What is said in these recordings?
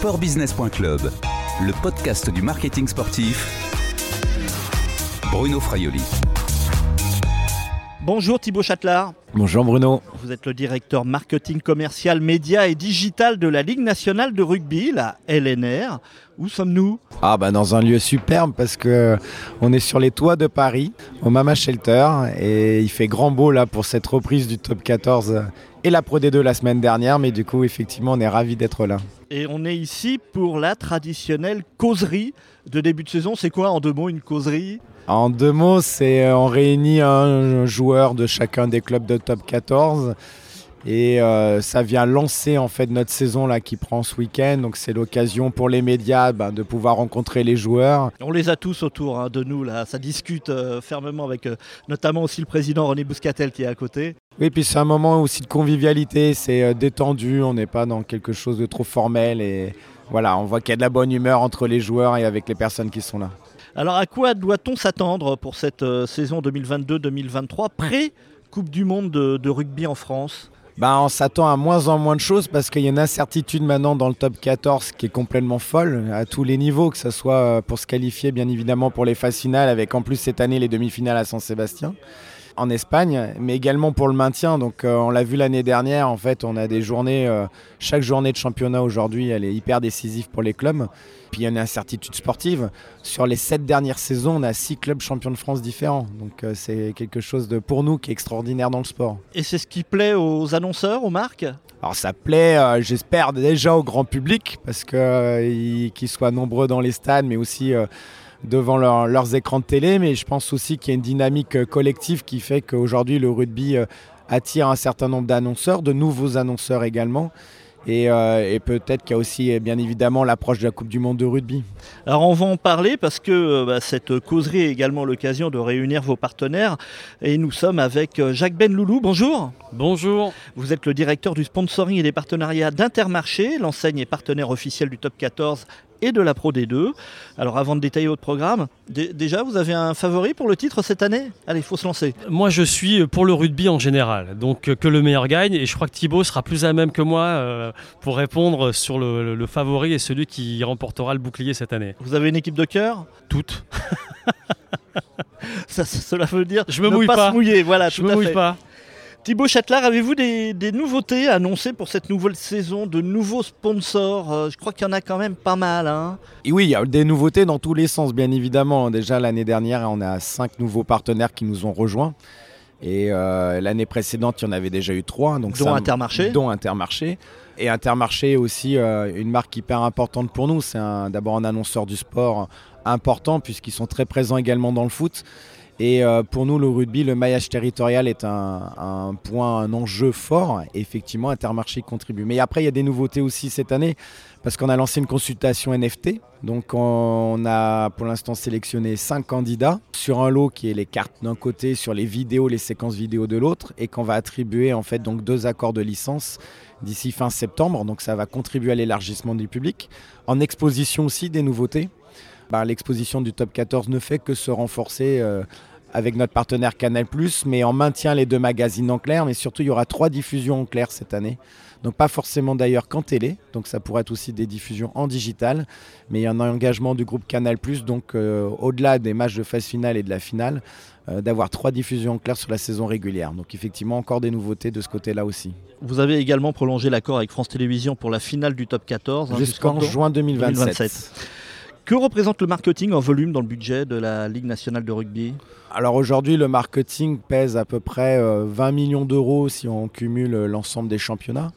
sportbusiness.club, le podcast du marketing sportif. Bruno Fraioli. Bonjour Thibaut Châtelard. Bonjour Bruno. Vous êtes le directeur marketing commercial, média et digital de la Ligue nationale de rugby, la LNR. Où sommes-nous? Ah bah dans un lieu superbe parce que on est sur les toits de Paris, au Mama Shelter, et il fait grand beau là pour cette reprise du top 14 et la Pro D2 la semaine dernière, mais du coup effectivement on est ravis d'être là. Et on est ici pour la traditionnelle causerie de début de saison. C'est quoi en deux mots une causerie? En deux mots, c'est euh, on réunit un joueur de chacun des clubs de top 14 et euh, ça vient lancer en fait notre saison là qui prend ce week-end. Donc c'est l'occasion pour les médias ben, de pouvoir rencontrer les joueurs. On les a tous autour hein, de nous là. Ça discute euh, fermement avec euh, notamment aussi le président René Bouscatel qui est à côté. Oui, puis c'est un moment aussi de convivialité. C'est détendu. On n'est pas dans quelque chose de trop formel et voilà, on voit qu'il y a de la bonne humeur entre les joueurs et avec les personnes qui sont là. Alors à quoi doit-on s'attendre pour cette saison 2022-2023 pré Coupe du Monde de, de rugby en France? Ben, on s'attend à moins en moins de choses parce qu'il y a une incertitude maintenant dans le top 14 qui est complètement folle à tous les niveaux, que ce soit euh, pour se qualifier bien évidemment pour les phases finales avec en plus cette année les demi-finales à San-Sébastien en Espagne, mais également pour le maintien. Donc euh, on l'a vu l'année dernière, en fait on a des journées, euh, chaque journée de championnat aujourd'hui elle est hyper décisive pour les clubs. Puis il y a une incertitude sportive. Sur les sept dernières saisons, on a six clubs champions de France différents. Donc euh, c'est quelque chose de, pour nous qui est extraordinaire dans le sport. Et c'est ce qui plaît aux annonceurs, aux marques? Alors ça plaît, euh, j'espère déjà au grand public, parce qu'ils euh, soient nombreux dans les stades, mais aussi devant leurs écrans de télé. Mais je pense aussi qu'il y a une dynamique collective qui fait qu'aujourd'hui le rugby attire un certain nombre d'annonceurs, de nouveaux annonceurs également. Euh, et, peut-être qu'il y a aussi bien évidemment l'approche de la Coupe du Monde de rugby. Alors on va en parler parce que euh, bah, cette causerie est également l'occasion de réunir vos partenaires. Et nous sommes avec euh, Jacques Benloulou. Bonjour. Bonjour. Vous êtes le directeur du sponsoring et des partenariats d'Intermarché, l'enseigne et partenaire officiel du Top 14 et de la Pro D2. Alors avant de détailler votre programme, déjà vous avez un favori pour le titre cette année? Allez, il faut se lancer. Moi je suis pour le rugby en général, donc euh, que le meilleur gagne et je crois que Thibaut sera plus à même que moi euh, pour répondre sur le, favori et celui qui remportera le bouclier cette année. Vous avez une équipe de cœur? Toutes. Ça, cela veut dire je me ne mouille pas, pas. se mouiller, voilà. Je me mouille pas. Thibaut Châtelard, avez-vous des, nouveautés annoncées pour cette nouvelle saison, de nouveaux sponsors? Euh, Je crois qu'il y en a quand même pas mal. Hein. Et oui, il y a des nouveautés dans tous les sens, bien évidemment. Déjà l'année dernière, on a cinq nouveaux partenaires qui nous ont rejoints. Et euh, l'année précédente, il y en avait déjà eu trois. Donc dont Intermarché. Dont Intermarché. Et Intermarché est aussi euh, une marque hyper importante pour nous. C'est d'abord un annonceur du sport important puisqu'ils sont très présents également dans le foot. Et euh, pour nous, le rugby, le maillage territorial est un, point, un enjeu fort. Effectivement, Intermarché contribue. Mais après, il y a des nouveautés aussi cette année, parce qu'on a lancé une consultation NFT. Donc, on a pour l'instant sélectionné cinq candidats sur un lot qui est les cartes d'un côté, sur les vidéos, les séquences vidéo de l'autre, et qu'on va attribuer en fait donc deux accords de licence d'ici fin septembre. Donc, ça va contribuer à l'élargissement du public. En exposition aussi, des nouveautés. Bah, l'exposition du top 14 ne fait que se renforcer. Euh, avec notre partenaire Canal+, mais on maintient les deux magazines en clair, mais surtout il y aura trois diffusions en clair cette année. Donc pas forcément d'ailleurs qu'en télé, donc ça pourrait être aussi des diffusions en digital, mais il y a un engagement du groupe Canal+, donc euh, au-delà des matchs de phase finale et de la finale, euh, d'avoir trois diffusions en clair sur la saison régulière. Donc effectivement encore des nouveautés de ce côté-là aussi. Vous avez également prolongé l'accord avec France Télévisions pour la finale du top 14 hein, jusqu'en juin 2027. Que représente le marketing en volume dans le budget de la Ligue nationale de rugby? Alors aujourd'hui, le marketing pèse à peu près 20 euh, millions d'euros si on cumule euh, l'ensemble des championnats.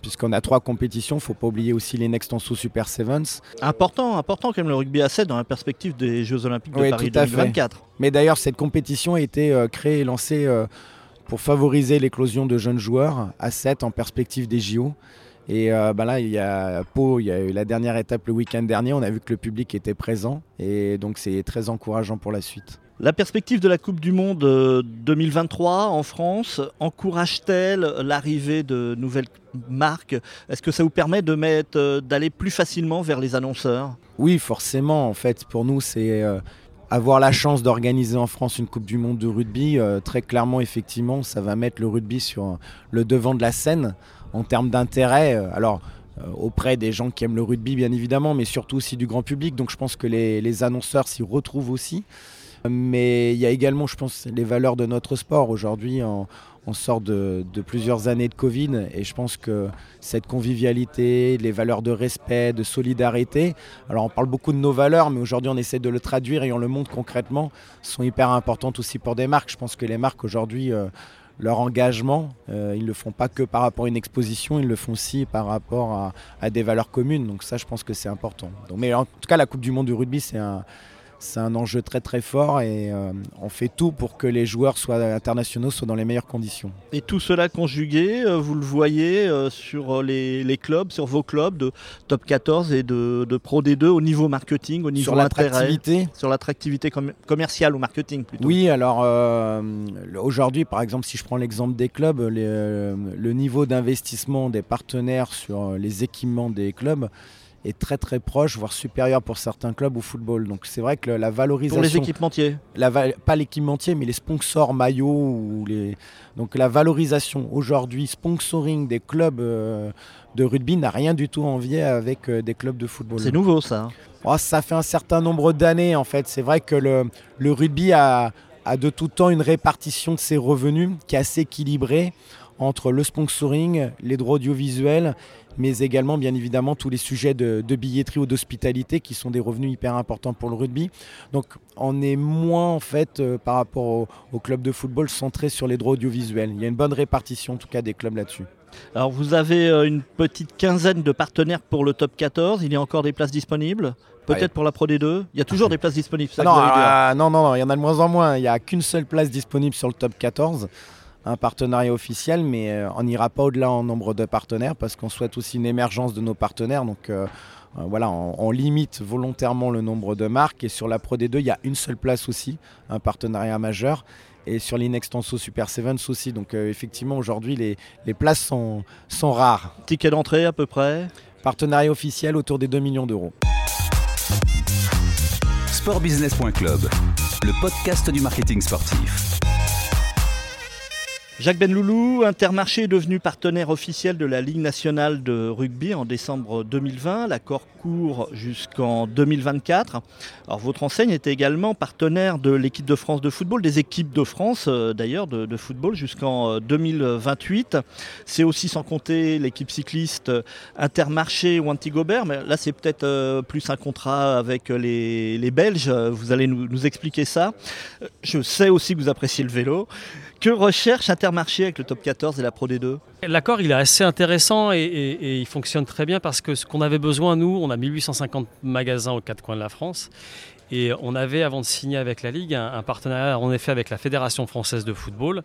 Puisqu'on a trois compétitions, il ne faut pas oublier aussi les Next en sous Super Sevens. Important, important quand même le rugby à 7 dans la perspective des Jeux Olympiques de Paris 2024. Mais d'ailleurs, cette compétition a été euh, créée et lancée pour favoriser l'éclosion de jeunes joueurs à 7 en perspective des JO. Et euh, bah là, il y a Pau, il y a eu la dernière étape le week-end dernier. On a vu que le public était présent et donc c'est très encourageant pour la suite. La perspective de la Coupe du Monde 2023 euh, en France encourage-t-elle l'arrivée de nouvelles marques? Est-ce que ça vous permet de mettre, euh, d'aller plus facilement vers les annonceurs? Oui, forcément. En fait, pour nous, c'est avoir la chance d'organiser en France une Coupe du Monde de rugby. très clairement, effectivement, ça va mettre le rugby sur le devant de la scène en termes d'intérêt. Euh, alors, auprès des gens qui aiment le rugby bien évidemment, mais surtout aussi du grand public. Donc je pense que les, les annonceurs s'y retrouvent aussi. Mais il y a également, je pense, les valeurs de notre sport. Aujourd'hui, on, sort de, plusieurs années de Covid et je pense que cette convivialité, les valeurs de respect, de solidarité, alors on parle beaucoup de nos valeurs, mais aujourd'hui on essaie de le traduire et on le montre concrètement, sont hyper importantes aussi pour des marques. Je pense que les marques aujourd'hui... Euh, leur engagement, euh, ils ne le font pas que par rapport à une exposition, ils le font aussi par rapport à, des valeurs communes. Donc ça, je pense que c'est important. mais en tout cas, la Coupe du Monde du rugby, c'est un, c'est un enjeu très très fort et euh, on fait tout pour que les joueurs soient internationaux soient dans les meilleures conditions. Et tout cela conjugué, euh, vous le voyez euh, sur les, clubs, sur vos clubs de top 14 et de, Pro D2 au niveau marketing, au niveau sur l'attractivité, sur l'attractivité commerciale ou marketing plutôt. Oui, alors aujourd'hui par exemple si je prends l'exemple des clubs, le niveau d'investissement des partenaires sur les équipements des clubs est très très proche, voire supérieur pour certains clubs au football. Donc c'est vrai que la valorisation... Pour les équipementiers la, Pas l'équipementier, mais les sponsors maillots. Ou les... Donc la valorisation aujourd'hui, sponsoring des clubs euh, de rugby n'a rien du tout envié avec euh, des clubs de football. C'est nouveau ça. Oh, ça fait un certain nombre d'années en fait. C'est vrai que le, le rugby a, a de tout temps une répartition de ses revenus qui est assez équilibrée entre le sponsoring, les droits audiovisuels mais également bien évidemment tous les sujets de, billetterie ou d'hospitalité qui sont des revenus hyper importants pour le rugby. Donc on est moins en fait euh, par rapport au, au, club de football centré sur les droits audiovisuels. Il y a une bonne répartition en tout cas des clubs là-dessus. Alors vous avez euh, une petite quinzaine de partenaires pour le top 14, il y a encore des places disponibles? Peut-être pour la Pro D2 Il y a toujours des places disponibles ça non, euh, non, non, non, il y en a de moins en moins. Il n'y a qu'une seule place disponible sur le top 14 un partenariat officiel, mais euh, on n'ira pas au-delà en nombre de partenaires parce qu'on souhaite aussi une émergence de nos partenaires. Donc euh, euh, voilà, on, limite volontairement le nombre de marques. Et sur la Pro D2, il y a une seule place aussi, un partenariat majeur. Et sur l'Inextenso Super Sevens aussi. Donc effectivement, aujourd'hui, les, les, places sont, sont rares. Ticket d'entrée à peu près? Partenariat officiel autour des 2 millions d'euros. Sportbusiness.club, le podcast du marketing sportif. Jacques Benloulou, Intermarché est devenu partenaire officiel de la Ligue nationale de rugby en décembre 2020. L'accord court jusqu'en 2024. Alors, votre enseigne est également partenaire de l'équipe de France de football, des équipes de France euh, d'ailleurs de, football jusqu'en 2028. Euh, c'est aussi sans compter l'équipe cycliste euh, Intermarché ou Antigobert, mais là c'est peut-être plus un contrat avec les, Belges. Vous allez nous expliquer ça. Je sais aussi que vous appréciez le vélo. Que recherche Intermarché avec le top 14 et la Pro D2 L'accord, il est assez intéressant et, il fonctionne très bien parce que ce qu'on avait besoin, nous, on a 1850 magasins aux quatre coins de la France. Et on avait, avant de signer avec la Ligue, un, partenariat en effet avec la Fédération française de football.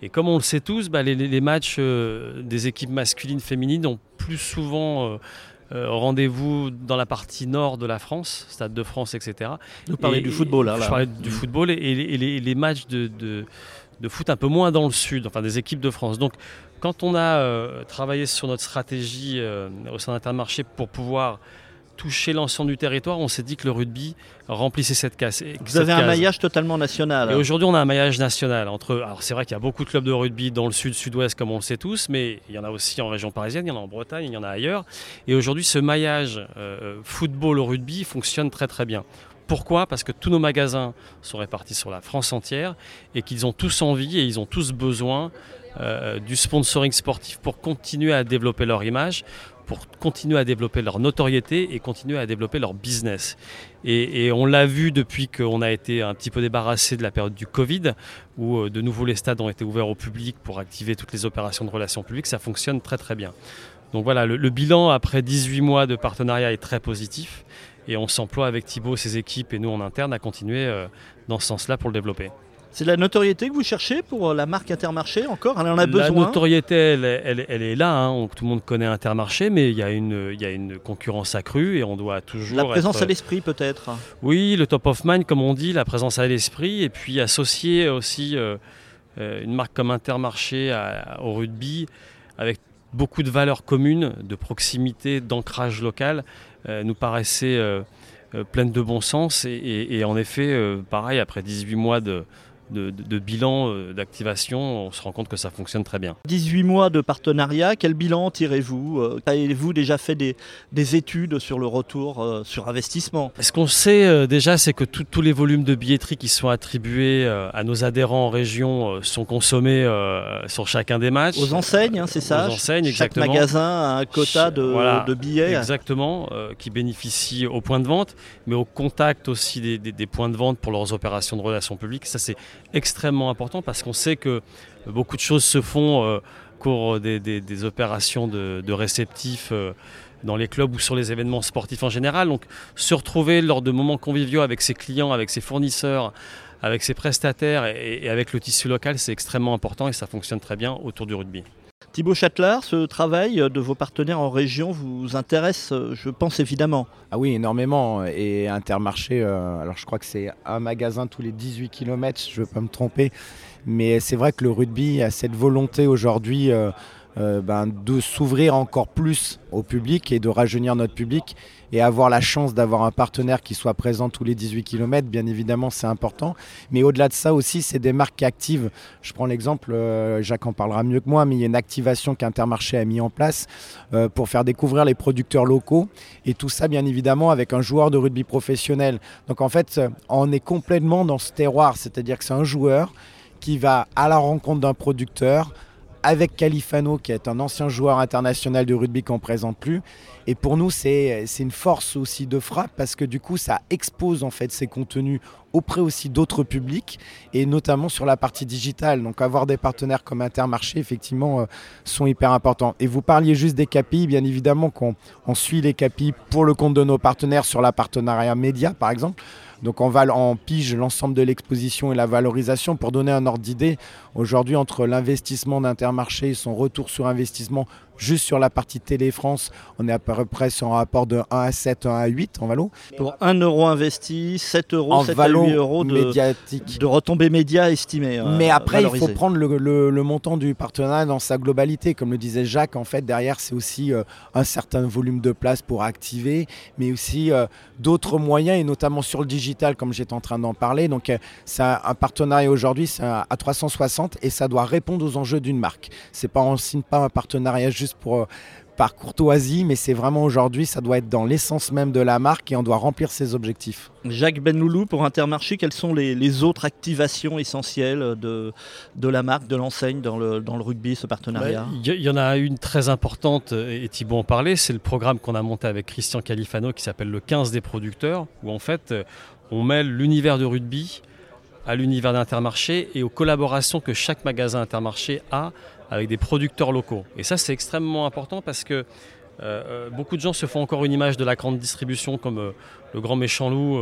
Et comme on le sait tous, bah, les, matchs euh, des équipes masculines, féminines ont plus souvent... Euh, euh, rendez-vous dans la partie nord de la France, Stade de France, etc. Vous parlez du football, là. Je parlais du football et, les, matchs de, de foot un peu moins dans le sud, enfin des équipes de France. Donc quand on a euh, travaillé sur notre stratégie euh, au sein d'Intermarché pour pouvoir toucher l'ensemble du territoire, on s'est dit que le rugby remplissait cette case. Vous avez un maillage totalement national. Et aujourd'hui, on a un maillage national. Entre, alors c'est vrai qu'il y a beaucoup de clubs de rugby dans le sud, sud-ouest, comme on le sait tous, mais il y en a aussi en région parisienne, il y en a en Bretagne, il y en a ailleurs. Et aujourd'hui, ce maillage euh, football au rugby fonctionne très très bien. Pourquoi? Parce que tous nos magasins sont répartis sur la France entière et qu'ils ont tous envie et ils ont tous besoin euh, du sponsoring sportif pour continuer à développer leur image, pour continuer à développer leur notoriété et continuer à développer leur business. Et, on l'a vu depuis qu'on a été un petit peu débarrassé de la période du Covid, où euh, de nouveau les stades ont été ouverts au public pour activer toutes les opérations de relations publiques, ça fonctionne très très bien. Donc voilà, le, le bilan après 18 mois de partenariat est très positif. Et on s'emploie avec Thibaut, ses équipes et nous en interne à continuer euh, dans ce sens-là pour le développer. C'est la notoriété que vous cherchez pour euh, la marque Intermarché encore? Elle en a besoin? La notoriété, elle, est là. Hein. tout le monde connaît Intermarché, mais il y, a une, il une concurrence accrue et on doit toujours. La présence à l'esprit, peut-être? Oui, le top of mind, comme on dit, la présence à l'esprit, et puis associer aussi euh, une marque comme Intermarché au rugby avec beaucoup de valeurs communes, de proximité, d'ancrage local, euh, nous paraissait euh, euh, pleine de bon sens. Et, en effet, pareil, après 18 mois de, de, bilan euh, d'activation, on se rend compte que ça fonctionne très bien. 18 mois de partenariat, quel bilan tirez-vous euh, Avez-vous déjà fait des, études sur le retour euh, sur investissement? Ce qu'on sait déjà, c'est que tous les volumes de billetterie qui sont attribués à nos adhérents en région sont consommés sur chacun des matchs. Aux enseignes, hein, c'est ça? Aux enseignes, Chaque magasin a un quota de, billets. Exactement, qui bénéficie au point de vente, mais au contact aussi des, des points de vente pour leurs opérations de relations publiques. Ça, c'est extrêmement important parce qu'on sait que beaucoup de choses se font euh, au cours des, opérations de, réceptifs euh, dans les clubs ou sur les événements sportifs en général. Donc se retrouver lors de moments conviviaux avec ses clients, avec ses fournisseurs, avec ses prestataires et avec le tissu local, c'est extrêmement important et ça fonctionne très bien autour du rugby. Thibaut Châtelard, ce travail de vos partenaires en région vous intéresse, je pense évidemment. Ah oui, énormément. Et Intermarché, euh, alors je crois que c'est un magasin tous les 18 km, je ne veux pas me tromper. Mais c'est vrai que le rugby a cette volonté aujourd'hui euh, euh, ben, de s'ouvrir encore plus au public et de rajeunir notre public et avoir la chance d'avoir un partenaire qui soit présent tous les 18 km, bien évidemment, c'est important. Mais au-delà de ça aussi, c'est des marques actives. Je prends l'exemple, euh, Jacques en parlera mieux que moi, mais il y a une activation qu'Intermarché a mis en place euh, pour faire découvrir les producteurs locaux et tout ça, bien évidemment, avec un joueur de rugby professionnel. Donc en fait, on est complètement dans ce terroir, c'est-à-dire que c'est un joueur qui va à la rencontre d'un producteur avec Califano, qui est un ancien joueur international de rugby qu'on présente plus. Et pour nous, c'est une force aussi de frappe parce que du coup, ça expose en fait ces contenus auprès aussi d'autres publics et notamment sur la partie digitale. Donc avoir des partenaires comme Intermarché, effectivement, euh, sont hyper importants. Et vous parliez juste des KPI, bien évidemment qu'on on suit les KPI pour le compte de nos partenaires sur la partenariat média, par exemple. Donc on va en pige l'ensemble de l'exposition et la valorisation pour donner un ordre d'idée. Aujourd'hui, entre l'investissement d'Intermarché et son retour sur investissement Juste sur la partie Télé France, on est à peu près sur un rapport de 1 à 7, 1 à 8 en valo. Pour 1 euro investi, 7 euros, en 7 à 8 euros de, médiatique. de retombées médias estimées. Euh, Mais après, il faut prendre le, montant du partenariat dans sa globalité. Comme le disait Jacques, en fait, derrière, c'est aussi euh, un certain volume de place pour activer, mais aussi euh, d'autres moyens, et notamment sur le digital, comme j'étais en train d'en parler. Donc, c'est un, partenariat aujourd'hui, c'est à 360 et ça doit répondre aux enjeux d'une marque. C'est pas, on signe pas un partenariat juste pour, euh, par courtoisie, mais c'est vraiment aujourd'hui, ça doit être dans l'essence même de la marque et on doit remplir ses objectifs. Jacques Benloulou, pour Intermarché, quelles sont les, autres activations essentielles de, de la marque, de l'enseigne dans le, dans le rugby, ce partenariat? Il y, en a une très importante, et Thibault en parlait, c'est le programme qu'on a monté avec Christian Califano qui s'appelle le 15 des producteurs, où en fait on mêle l'univers de rugby à l'univers d'Intermarché et aux collaborations que chaque magasin Intermarché a avec des producteurs locaux. Et ça, c'est extrêmement important parce que euh, euh, beaucoup de gens se font encore une image de la grande distribution comme euh, le grand méchant loup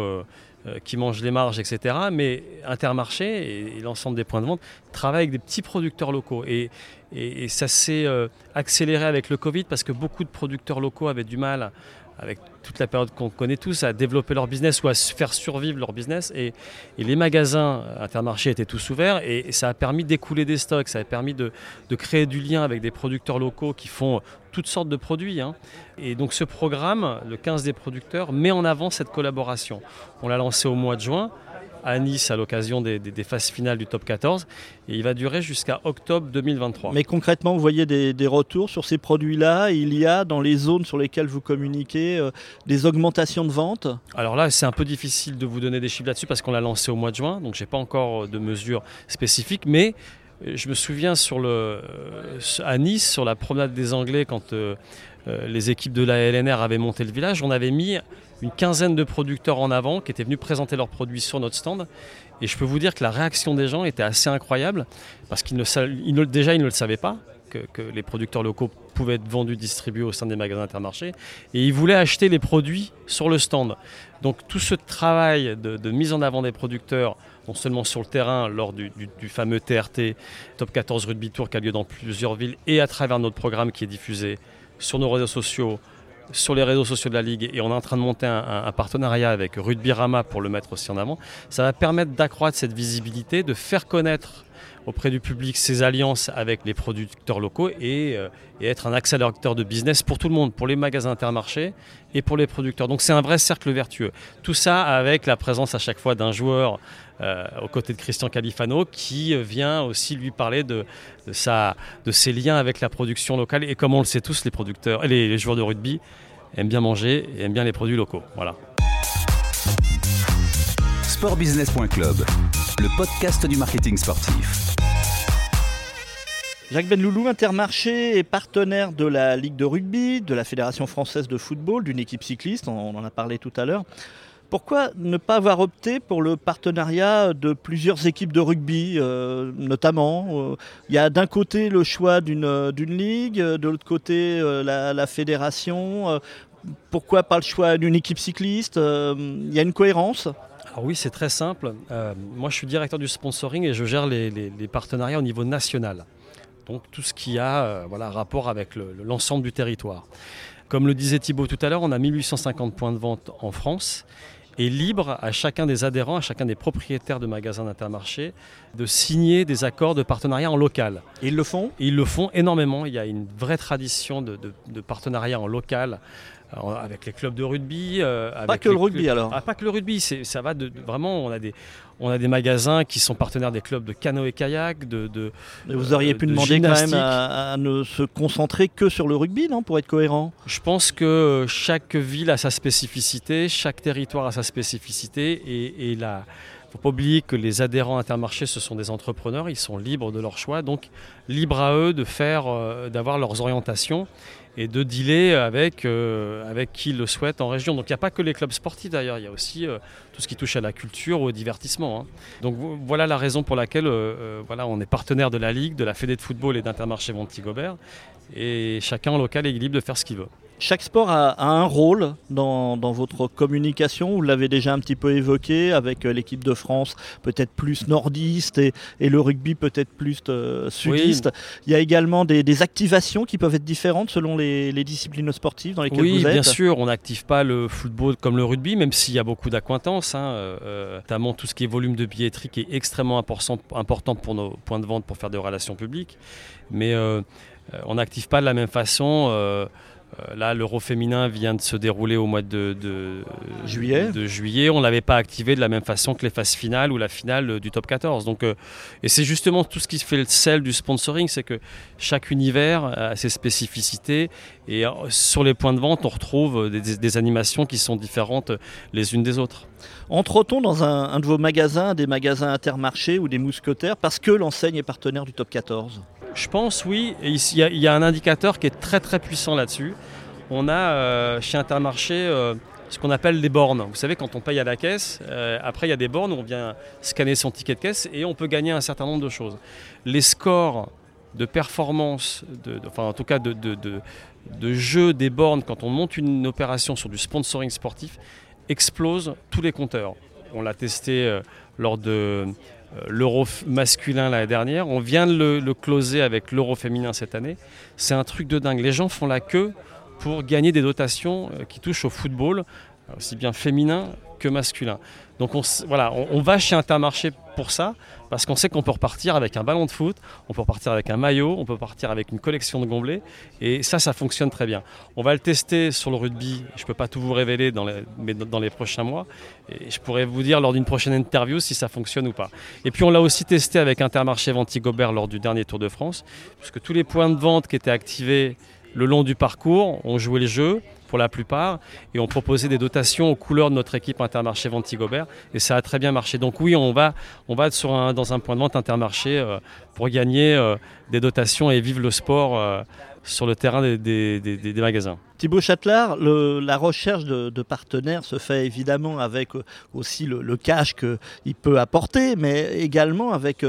qui mange les marges, etc. Mais Intermarché et, l'ensemble des points de vente travaillent avec des petits producteurs locaux. Et, et ça s'est accéléré avec le Covid parce que beaucoup de producteurs locaux avaient du mal avec toute la période qu'on connaît tous, à développer leur business ou à faire survivre leur business. Et, les magasins Intermarché étaient tous ouverts et, ça a permis d'écouler des stocks, ça a permis de, créer du lien avec des producteurs locaux qui font toutes sortes de produits. Hein. Et donc ce programme, le 15 des producteurs, met en avant cette collaboration. On l'a lancé au mois de juin à Nice à l'occasion des, phases finales du top 14 et il va durer jusqu'à octobre 2023. Mais concrètement, vous voyez des, retours sur ces produits-là? Il y a dans les zones sur lesquelles vous communiquez euh, des augmentations de ventes? Alors là, c'est un peu difficile de vous donner des chiffres là-dessus parce qu'on l'a lancé au mois de juin, donc je n'ai pas encore de mesures spécifiques, mais euh, je me souviens sur le, euh, à Nice, sur la promenade des Anglais, quand les équipes de la LNR avaient monté le village, on avait mis une quinzaine de producteurs en avant qui étaient venus présenter leurs produits sur notre stand. Et je peux vous dire que la réaction des gens était assez incroyable parce qu'ils ne, déjà ne le savaient pas. Que, les producteurs locaux pouvaient être vendus, distribués au sein des magasins intermarchés. Et ils voulaient acheter les produits sur le stand. Donc tout ce travail de, mise en avant des producteurs, non seulement sur le terrain lors du, du, fameux TRT Top 14 Rugby Tour qui a lieu dans plusieurs villes et à travers notre programme qui est diffusé sur nos réseaux sociaux, sur les réseaux sociaux de la Ligue et on est en train de monter un, partenariat avec Rugby Rama pour le mettre aussi en avant, ça va permettre d'accroître cette visibilité, de faire connaître auprès du public ses alliances avec les producteurs locaux et, euh, et, être un accélérateur de business pour tout le monde, pour les magasins intermarchés et pour les producteurs. Donc c'est un vrai cercle vertueux. Tout ça avec la présence à chaque fois d'un joueur euh, aux côtés de Christian Califano qui vient aussi lui parler de, de, sa, de ses liens avec la production locale et comme on le sait tous, les producteurs, les, les joueurs de rugby aiment bien manger et aiment bien les produits locaux. Voilà. Sportbusiness.club, le podcast du marketing sportif. Jacques Benloulou, Intermarché est partenaire de la Ligue de rugby, de la Fédération française de football, d'une équipe cycliste, on en a parlé tout à l'heure. Pourquoi ne pas avoir opté pour le partenariat de plusieurs équipes de rugby, euh, notamment euh, Il y a d'un côté le choix d'une ligue, de l'autre côté euh, la, la, fédération. pourquoi pas le choix d'une équipe cycliste Il y a une cohérence? Alors oui, c'est très simple. Euh, moi, je suis directeur du sponsoring et je gère les, les, les, partenariats au niveau national. Donc tout ce qui a euh, voilà, rapport avec l'ensemble le, du territoire. Comme le disait Thibault tout à l'heure, on a 1850 points de vente en France et libre à chacun des adhérents, à chacun des propriétaires de magasins d'intermarché de signer des accords de partenariat en local. Et ils le font? Et Ils le font énormément. Il y a une vraie tradition de, de, de partenariat en local avec les clubs de rugby. Euh, avec pas que le rugby clubs... alors ah, Pas que le rugby, ça va de, vraiment, on a, des, on a des magasins qui sont partenaires des clubs de canoë-kayak, de, de Vous auriez pu de demander gymnastique. quand même à, à, ne se concentrer que sur le rugby, non, pour être cohérent? Je pense que chaque ville a sa spécificité, chaque territoire a sa spécificité et, et la... Il ne faut pas oublier que les adhérents intermarchés, ce sont des entrepreneurs, ils sont libres de leur choix, donc libres à eux de faire, euh, d'avoir leurs orientations et de dealer avec, euh, avec qui le souhaite en région. Donc il n'y a pas que les clubs sportifs d'ailleurs, il y a aussi euh, tout ce qui touche à la culture ou au divertissement. Hein. Donc voilà la raison pour laquelle euh, voilà, on est partenaire de la Ligue, de la Fédé de football et d'Intermarché Montigobert. Et chacun en local est libre de faire ce qu'il veut. Chaque sport a, a un rôle dans, dans, votre communication. Vous l'avez déjà un petit peu évoqué avec l'équipe de France, peut-être plus nordiste et, et le rugby peut-être plus sudiste. Oui. Il y a également des, des, activations qui peuvent être différentes selon les, les disciplines sportives dans lesquelles oui, vous êtes. Oui, bien sûr. On n'active pas le football comme le rugby, même s'il y a beaucoup d'acquaintances, hein, euh, notamment tout ce qui est volume de billetterie qui est extrêmement important, important pour nos points de vente pour faire des relations publiques. Mais euh, on n'active pas de la même façon. Euh, Là, l'Euro féminin vient de se dérouler au mois de, de juillet. De juillet. On ne l'avait pas activé de la même façon que les phases finales ou la finale du top 14. Donc, euh, et c'est justement tout ce qui fait le sel du sponsoring, c'est que chaque univers a ses spécificités. Et sur les points de vente, on retrouve des, des animations qui sont différentes les unes des autres. Entre-t-on dans un, un, de vos magasins, des magasins intermarchés ou des mousquetaires, parce que l'enseigne est partenaire du top 14 je pense oui. Il y, a un indicateur qui est très très puissant là-dessus. On a euh, chez Intermarché euh, ce qu'on appelle des bornes. Vous savez, quand on paye à la caisse, euh, après il y a des bornes où on vient scanner son ticket de caisse et on peut gagner un certain nombre de choses. Les scores de performance, enfin en tout cas de jeu des bornes quand on monte une opération sur du sponsoring sportif, explosent tous les compteurs. On l'a testé lors de l'euro masculin l'année dernière. On vient de le, closer avec l'euro féminin cette année. C'est un truc de dingue. Les gens font la queue pour gagner des dotations qui touchent au football, aussi bien féminin que masculin. Donc on, voilà, on, on va chez Intermarché pour ça, parce qu'on sait qu'on peut repartir avec un ballon de foot, on peut repartir avec un maillot, on peut partir avec une collection de gommelets, et ça, ça fonctionne très bien. On va le tester sur le rugby, je ne peux pas tout vous révéler dans les, mais dans les prochains mois, et je pourrais vous dire lors d'une prochaine interview si ça fonctionne ou pas. Et puis on l'a aussi testé avec Intermarché Ventigobert lors du dernier Tour de France, puisque tous les points de vente qui étaient activés le long du parcours, on jouait le jeu pour la plupart et on proposait des dotations aux couleurs de notre équipe Intermarché Ventigobert et ça a très bien marché. Donc oui, on va, on dans un point de vente Intermarché euh, pour gagner euh, des dotations et vivre le sport euh, sur le terrain des, magasins. Thibaut Châtelard, la recherche de, partenaires se fait évidemment avec aussi le cash qu'il peut apporter, mais également avec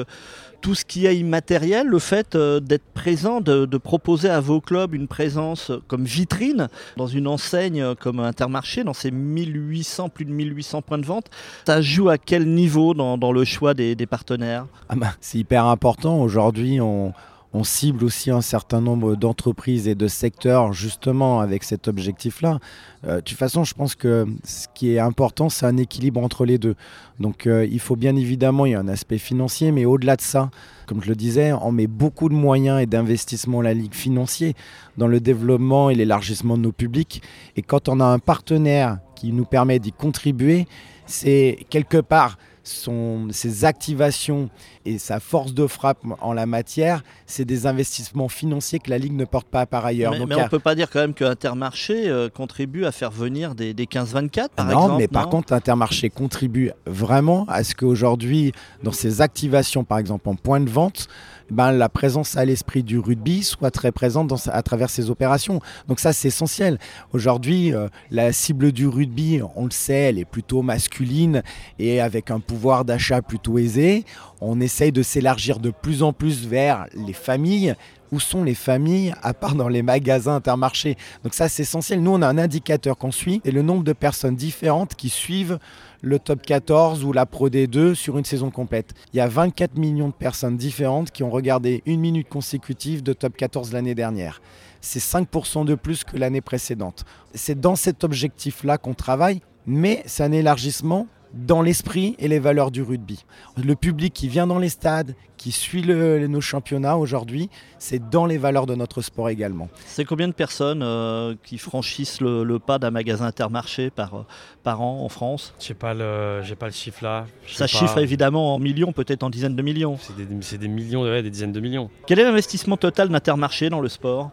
tout ce qui est immatériel, le fait euh, d'être présent, de, proposer à vos clubs une présence comme vitrine dans une enseigne comme Intermarché, dans ces 1800, plus de 1800 points de vente, ça joue à quel niveau dans, le choix des, des partenaires? Ah bah, C'est hyper important. Aujourd'hui, on, on cible aussi un certain nombre d'entreprises et de secteurs justement avec cet objectif-là. Euh, de toute façon, je pense que ce qui est important, c'est un équilibre entre les deux. Donc euh, il faut bien évidemment, il y a un aspect financier, mais au-delà de ça, comme je le disais, on met beaucoup de moyens et d'investissements la Ligue financier dans le développement et l'élargissement de nos publics. Et quand on a un partenaire qui nous permet d'y contribuer, c'est quelque part ses activations et sa force de frappe en la matière, c'est des investissements financiers que la Ligue ne porte pas par ailleurs. Mais, Donc, on ne peut pas dire quand même que Intermarché euh, contribue à faire venir des, des 15-24 par non, exemple mais par contre, Intermarché contribue vraiment à ce qu'aujourd'hui, dans ses activations, par exemple en point de vente, ben, la présence à l'esprit du rugby soit très présente dans sa- à travers ses opérations. Donc ça, c'est essentiel. Aujourd'hui, euh, la cible du rugby, on le sait, elle est plutôt masculine et avec un pouvoir d'achat plutôt aisé. On essaye de s'élargir de plus en plus vers les familles. Où sont les familles à part dans les magasins intermarchés? Donc ça, c'est essentiel. Nous, on a un indicateur qu'on suit et le nombre de personnes différentes qui suivent le top 14 ou la Pro D2 sur une saison complète. Il y a 24 millions de personnes différentes qui ont regardé une minute consécutive de top 14 l'année dernière. C'est 5% de plus que l'année précédente. C'est dans cet objectif-là qu'on travaille, mais c'est un élargissement dans l'esprit et les valeurs du rugby. Le public qui vient dans les stades, qui suit le- nos championnats aujourd'hui, c'est dans les valeurs de notre sport également. C'est combien de personnes euh, qui franchissent le, le pas d'un magasin Intermarché par, euh, par an en France? J'ai pas le, j'ai pas le chiffre là. Je Ça pas. chiffre évidemment en millions, peut-être en dizaines de millions. C'est des, c'est des millions, ouais, des dizaines de millions. Quel est l'investissement total d'Intermarché dans le sport?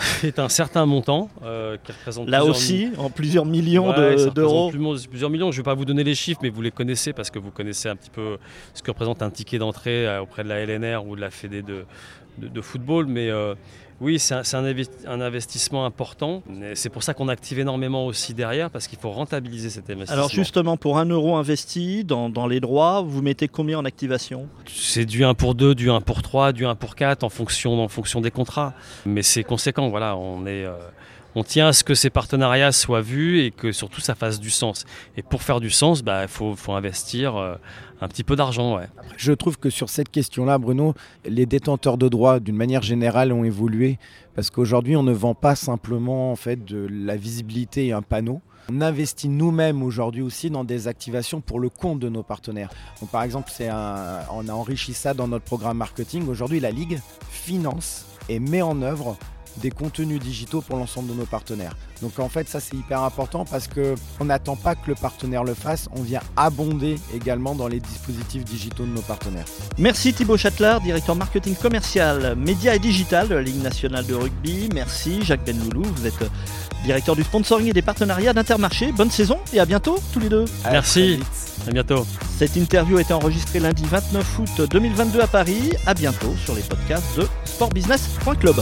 C'est un certain montant euh, qui représente Là aussi, en plusieurs millions Ouais, de- d'euros. plus- Plusieurs millions, je ne vais pas vous donner les chiffres, mais vous les connaissez parce que vous connaissez un petit peu ce que représente un ticket d'entrée euh, auprès de la LNR ou de la Fédé de, de, de football. Mais euh, oui, c'est un, investissement important. C'est pour ça qu'on active énormément aussi derrière parce qu'il faut rentabiliser cet investissement. Alors justement, pour un euro investi dans, dans les droits, vous mettez combien en activation? C'est du 1 pour 2, du 1 pour 3, du 1 pour 4 en fonction, en fonction des contrats. Mais c'est conséquent, voilà, on est... euh, on tient à ce que ces partenariats soient vus et que surtout ça fasse du sens. Et pour faire du sens, bah, il faut, faut investir euh, un petit peu d'argent. Je trouve que sur cette question-là, Bruno, les détenteurs de droits, d'une manière générale, ont évolué parce qu'aujourd'hui, on ne vend pas simplement en fait de la visibilité et un panneau. On investit nous-mêmes aujourd'hui aussi dans des activations pour le compte de nos partenaires. Donc, par exemple, un- on a enrichi ça dans notre programme marketing. Aujourd'hui, la Ligue finance et met en œuvre des contenus digitaux pour l'ensemble de nos partenaires. Donc en fait ça c'est hyper important parce que on n'attend pas que le partenaire le fasse, on vient abonder également dans les dispositifs digitaux de nos partenaires. Merci Thibaut Châtelard, directeur marketing commercial, média et digital de la Ligue nationale de rugby. Merci Jacques Benloulou, vous êtes euh, directeur du sponsoring et des partenariats d'Intermarché. Bonne saison et à bientôt tous les deux. À Merci. À bientôt. Cette interview a été enregistrée lundi 29 août 2022 à Paris. À bientôt sur les podcasts de sportbusiness.club.